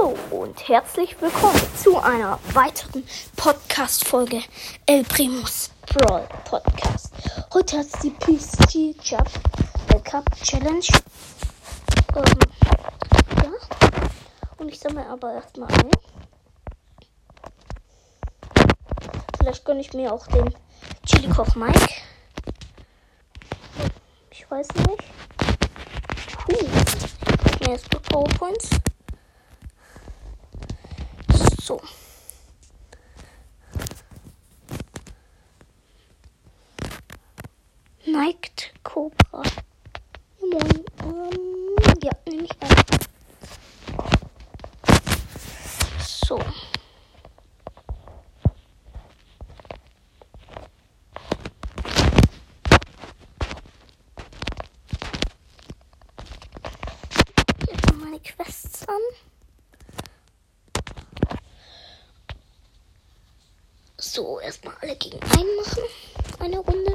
Hallo und herzlich willkommen zu einer weiteren Podcast-Folge El Primus Brawl Podcast. Heute hat es die PSG Cup, äh, Cup Challenge. Ähm, ja. Und ich sammle aber erstmal ein. Vielleicht gönne ich mir auch den Chili Koch Mike. Ich weiß nicht. Puh. Mehr ist PowerPoints. So. Neigt Cobra. Moin. Ähm, ja, nehme ich an. So. Jetzt mal meine Quests an. So, erstmal alle gegen einen machen. Eine Runde.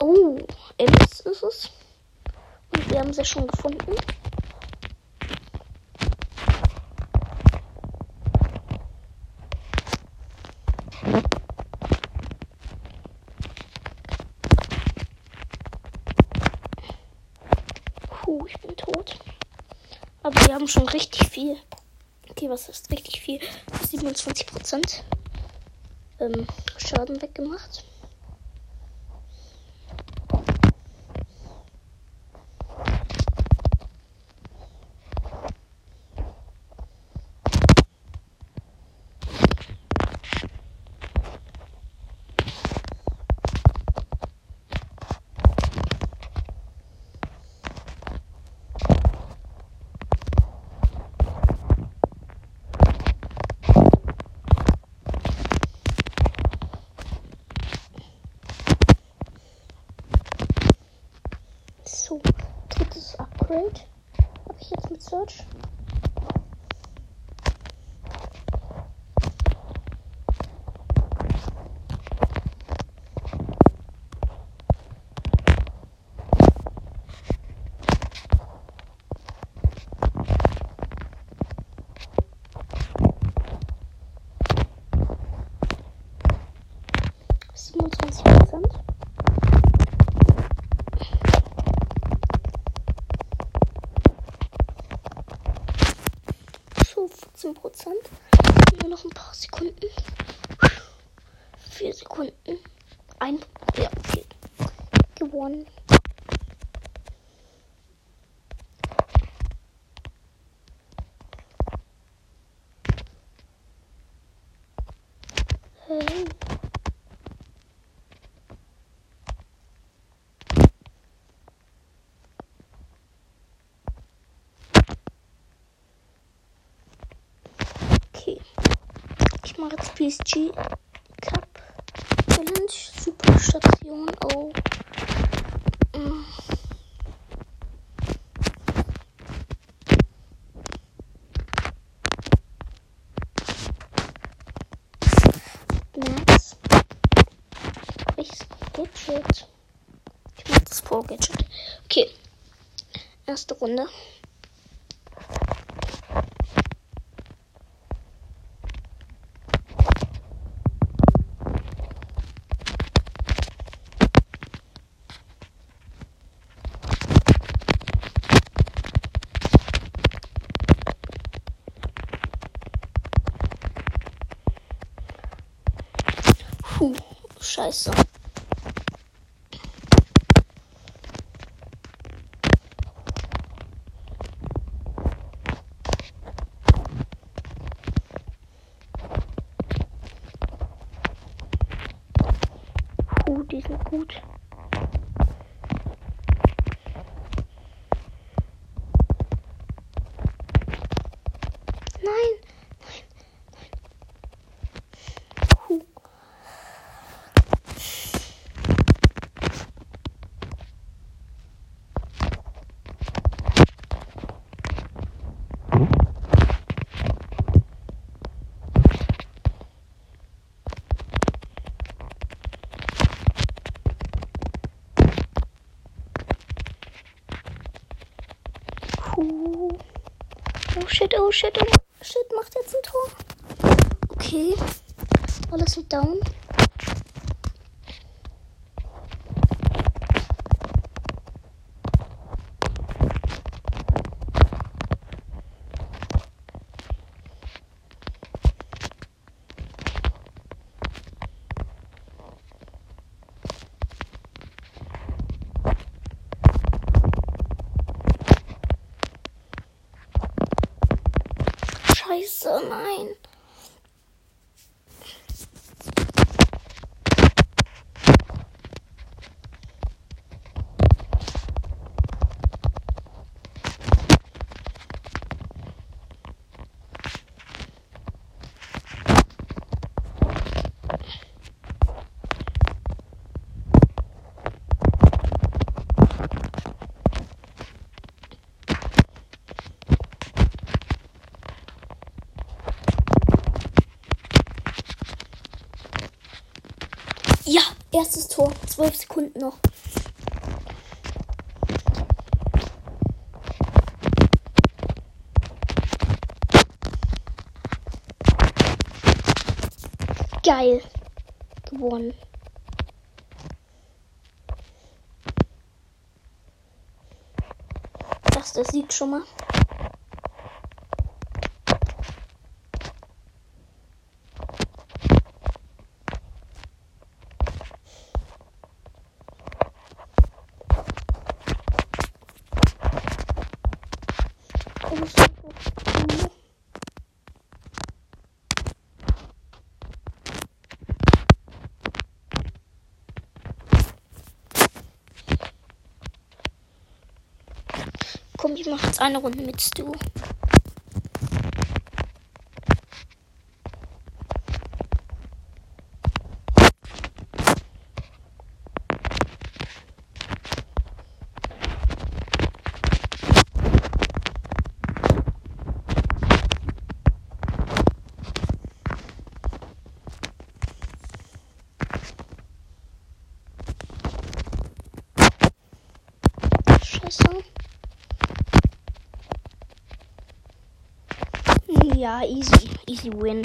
Oh, Ems ist es. Und wir haben sie schon gefunden. Puh, ich bin tot. Aber wir haben schon richtig viel. Okay, was ist richtig viel? 27% ähm, Schaden weggemacht. So, drittes Upgrade. Habe ich jetzt mit Search. Siebenundzwanzig Prozent. So, 14 Prozent. Nur noch ein paar Sekunden. Vier Sekunden. Ein. Ja, okay. Gewonnen. Hey. Okay. Ich mache jetzt PSG Cup Challenge Superstation. Oh. Mm. Max. Welches Gadget? Ich mach das Pro Gadget. Okay. Erste Runde. Puh, scheiße. Puh, die sind gut. Kuh. Oh shit, oh shit, oh shit, macht jetzt ein Tor. Okay. Alles wird down. Erstes Tor. Zwölf Sekunden noch. Geil. Gewonnen. Das, das sieht schon mal. Oh, shit. Komm, ich mache jetzt eine Runde mit Stu. Ja, uh, easy. Easy win.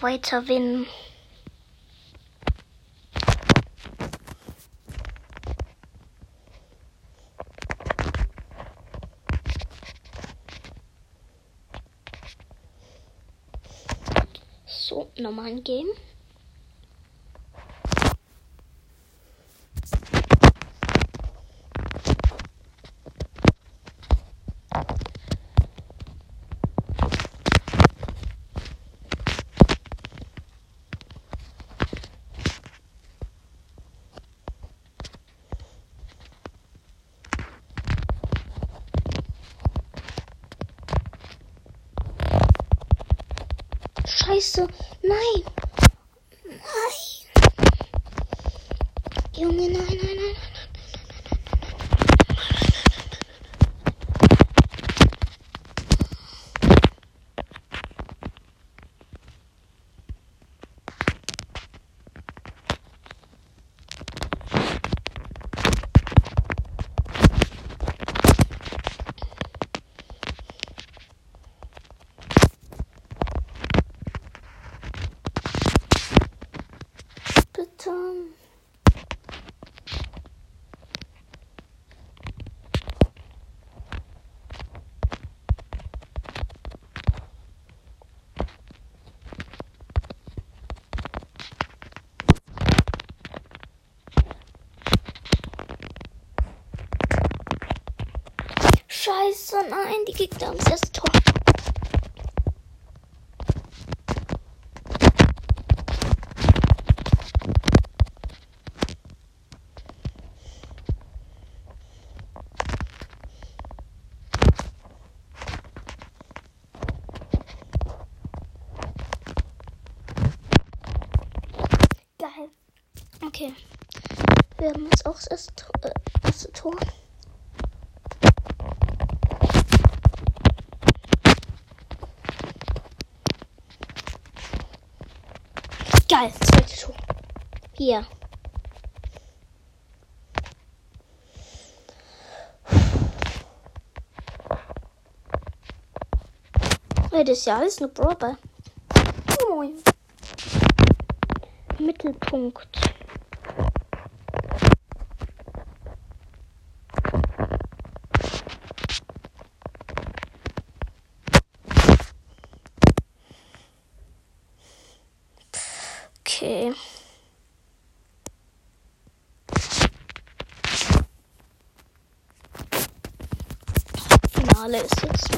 weiter winnen. So, nochmal ein Game. so, nein, nein. Junge, nein, nein. Scheiße, nein, die Gegner haben das Tor. Okay. Wir haben jetzt auch das erste, äh, erste Tor. Geil, zweite Tor. Hier. Ey, das ist ja alles nur Brawl. Moin. Mittelpunkt. Okay. Finale ist jetzt.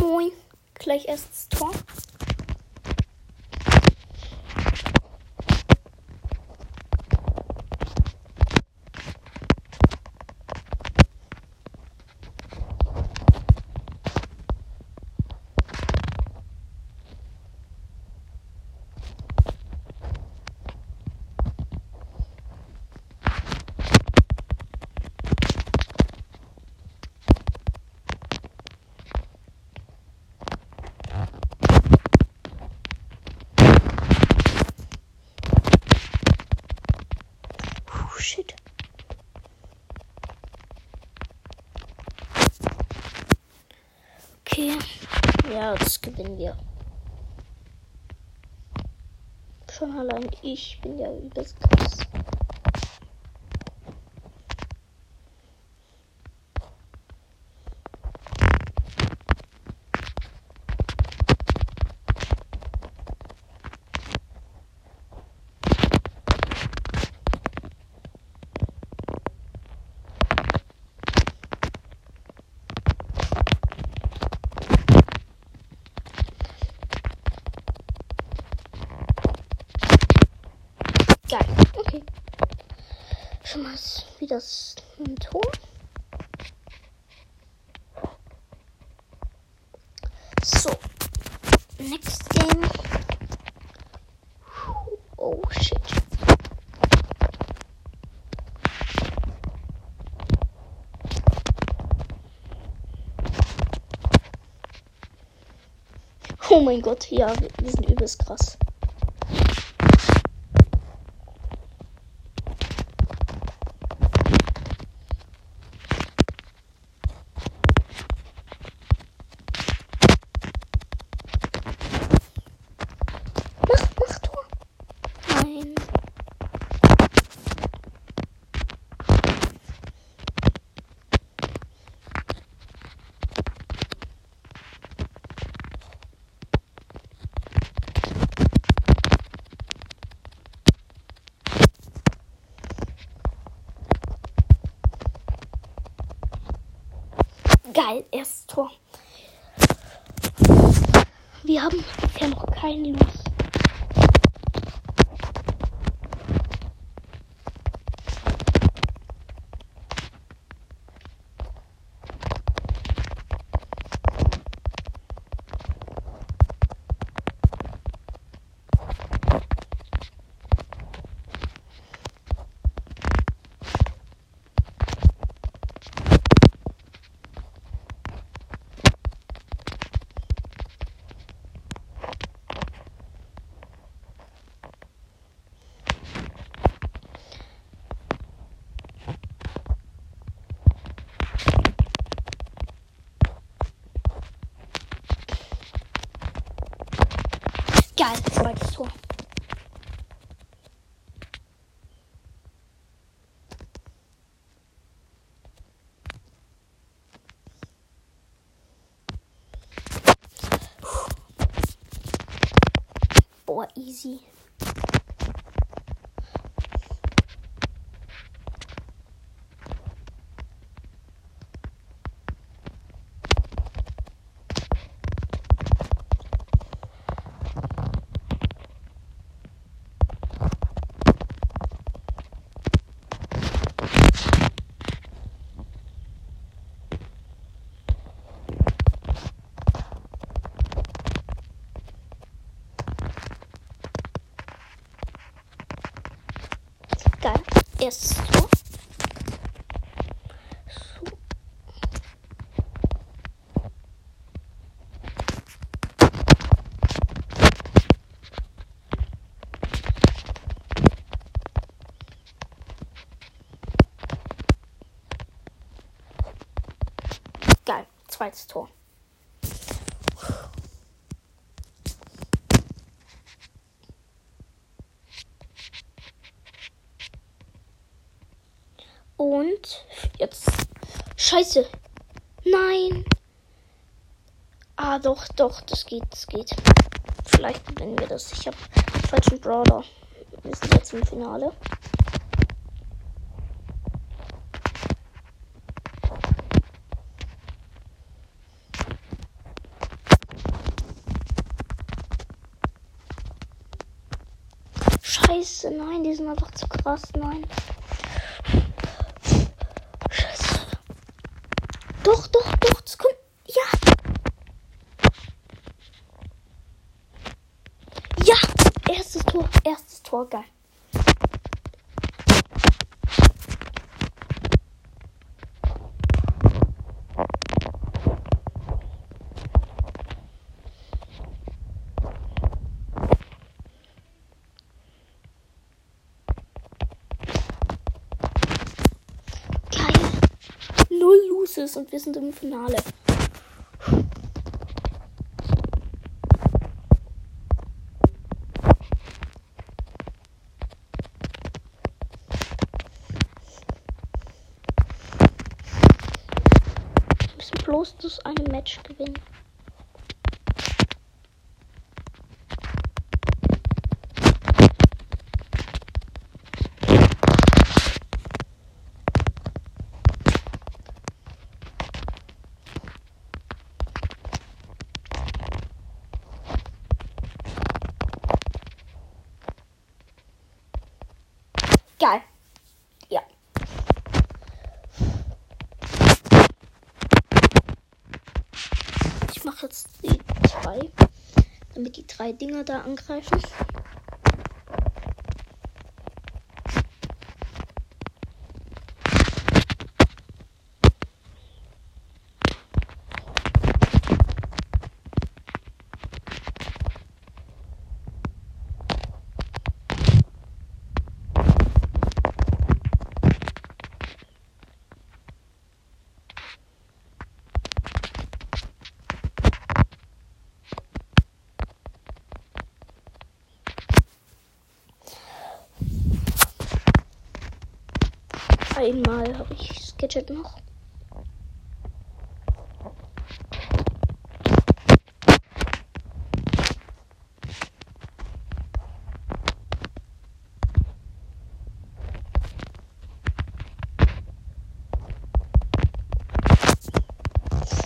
Moin. Gleich erstes Tor. Puh, shit. Okay. Ja, das gewinnen wir. Schon allein ich bin ja übelst krass. Geil. Okay. Mal wieder das ein Tor. So. Next game. Oh shit. Oh mein Gott, ja, wir, wir sind übelst krass. Mach, mach Tor. Nein. Geil, erstes Tor. Wir haben bisher noch keinen Los. Geil, zweites Tor. Boah, easy. Tor. Und jetzt. Scheiße. Nein. Ah, doch, doch, das geht, das geht. Vielleicht gewinnen wir das. Ich habe falschen Brawler. Wir sind jetzt im Finale. Scheiße, nein, die sind einfach zu krass, nein. Scheiße. Doch, doch, doch, das kommt. Ja. Ja, erstes Tor, erstes Tor. Geil. Loses und wir sind im Finale. Bloß das eine Match gewinnen. Geil. Ja. Ich mache jetzt die zwei, damit die drei Dinger da angreifen. Einmal habe ich Gadget noch.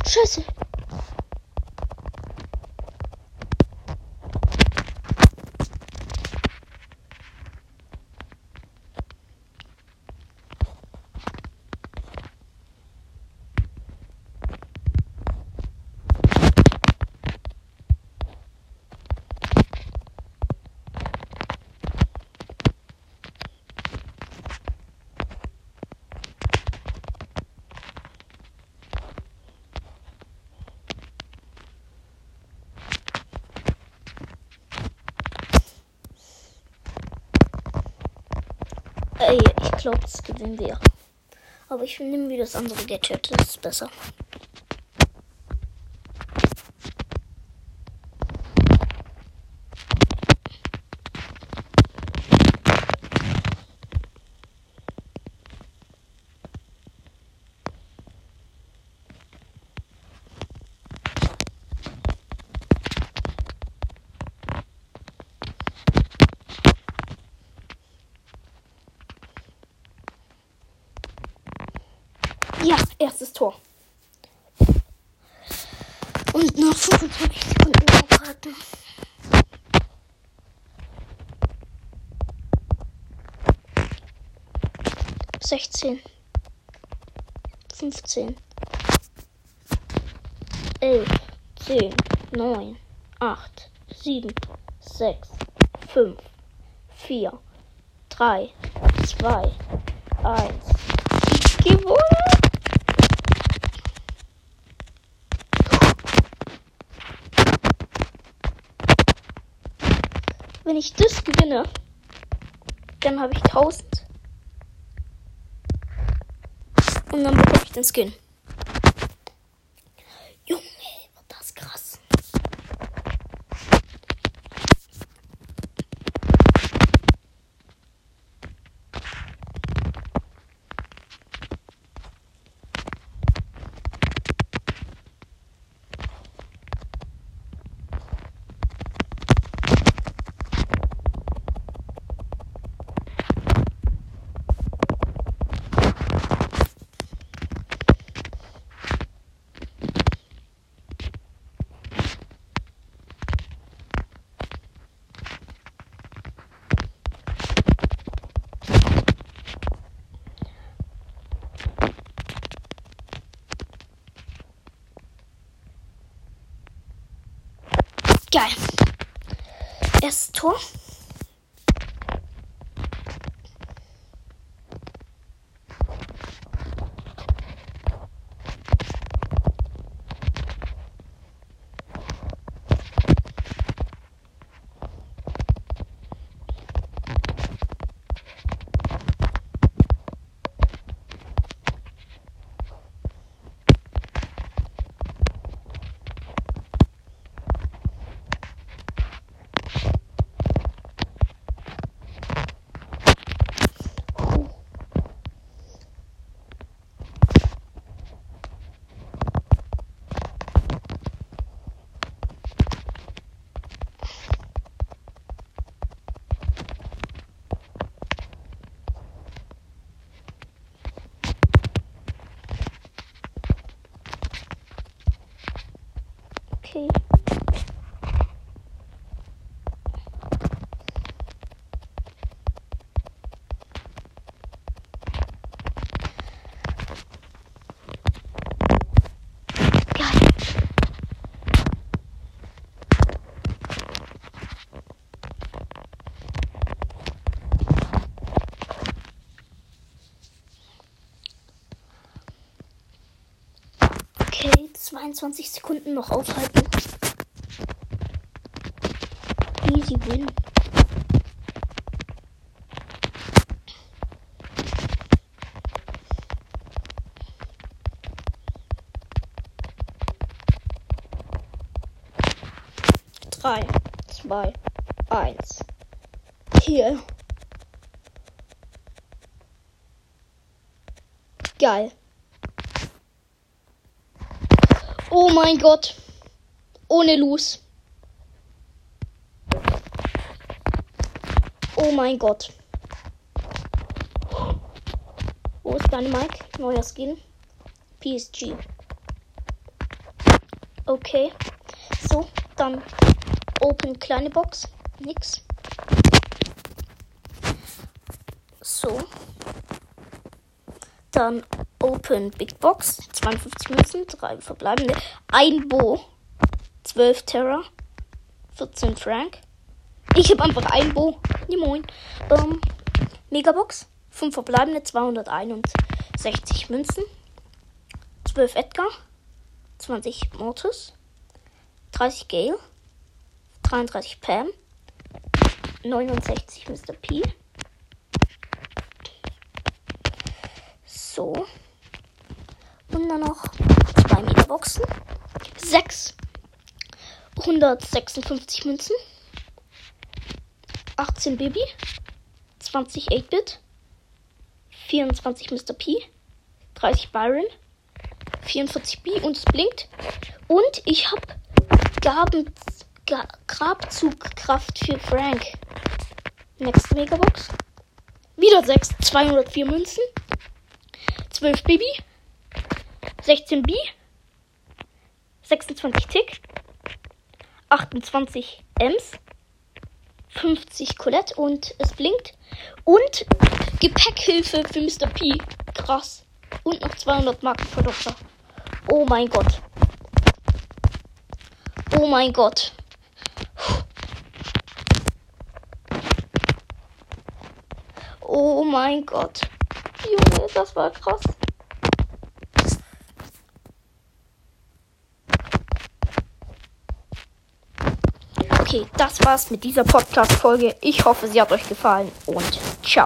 Scheiße. Glaube, das gewinnen wir. Aber ich nehme wieder das andere Gadget. Das ist besser. Ja, erstes Tor. Und noch 25 Sekunden aufhalten. Sechzehn. Fünfzehn. Elf. Zehn. Neun. Acht. Sieben. Sechs. Fünf. Vier. Drei. Zwei. Eins. Wenn ich das gewinne, dann habe ich 1000. Und dann bekomme ich den Skin. Junge, wird das krass. Geil. Erstes Tor. Okay. Geil. Okay, 22 Sekunden noch aufhalten. Easy win. Drei, zwei, eins. Hier. Geil. Oh mein Gott. Ohne Los. Oh mein Gott. Wo ist deine Mike? Neuer Skin. PSG. Okay. So, dann Open kleine Box. Nix. So. Dann Open Big Box. 52 Münzen, 3 verbleibende. Ein Bo. 12 Terra. 14 Frank. Ich habe einfach ein Bo. Ja, moin. Ähm, Megabox. 5 verbleibende, 261 Münzen. 12 Edgar. 20 Mortis. 30 Gale. 33 Pam. 69 Mr. P. So. Und dann noch zwei Megaboxen. 6. 156 Münzen. 18 Baby. 20 8-Bit. 24 Mr. P. 30 Byron. 44 B und es blinkt. Und ich habe Gaben Ga Grabzugkraft für Frank. Nächste Megabox. Wieder 6. 204 Münzen. 12 Baby. 16 B, 26 Tick, 28 Ems, 50 Colette und es blinkt. Und Gepäckhilfe für Mr. P. Krass. Und noch 200 Marken für Doktor. Oh mein Gott. Oh mein Gott. Oh mein Gott. Junge, das war krass. Okay, das war's mit dieser Podcast-Folge. Ich hoffe, sie hat euch gefallen und ciao.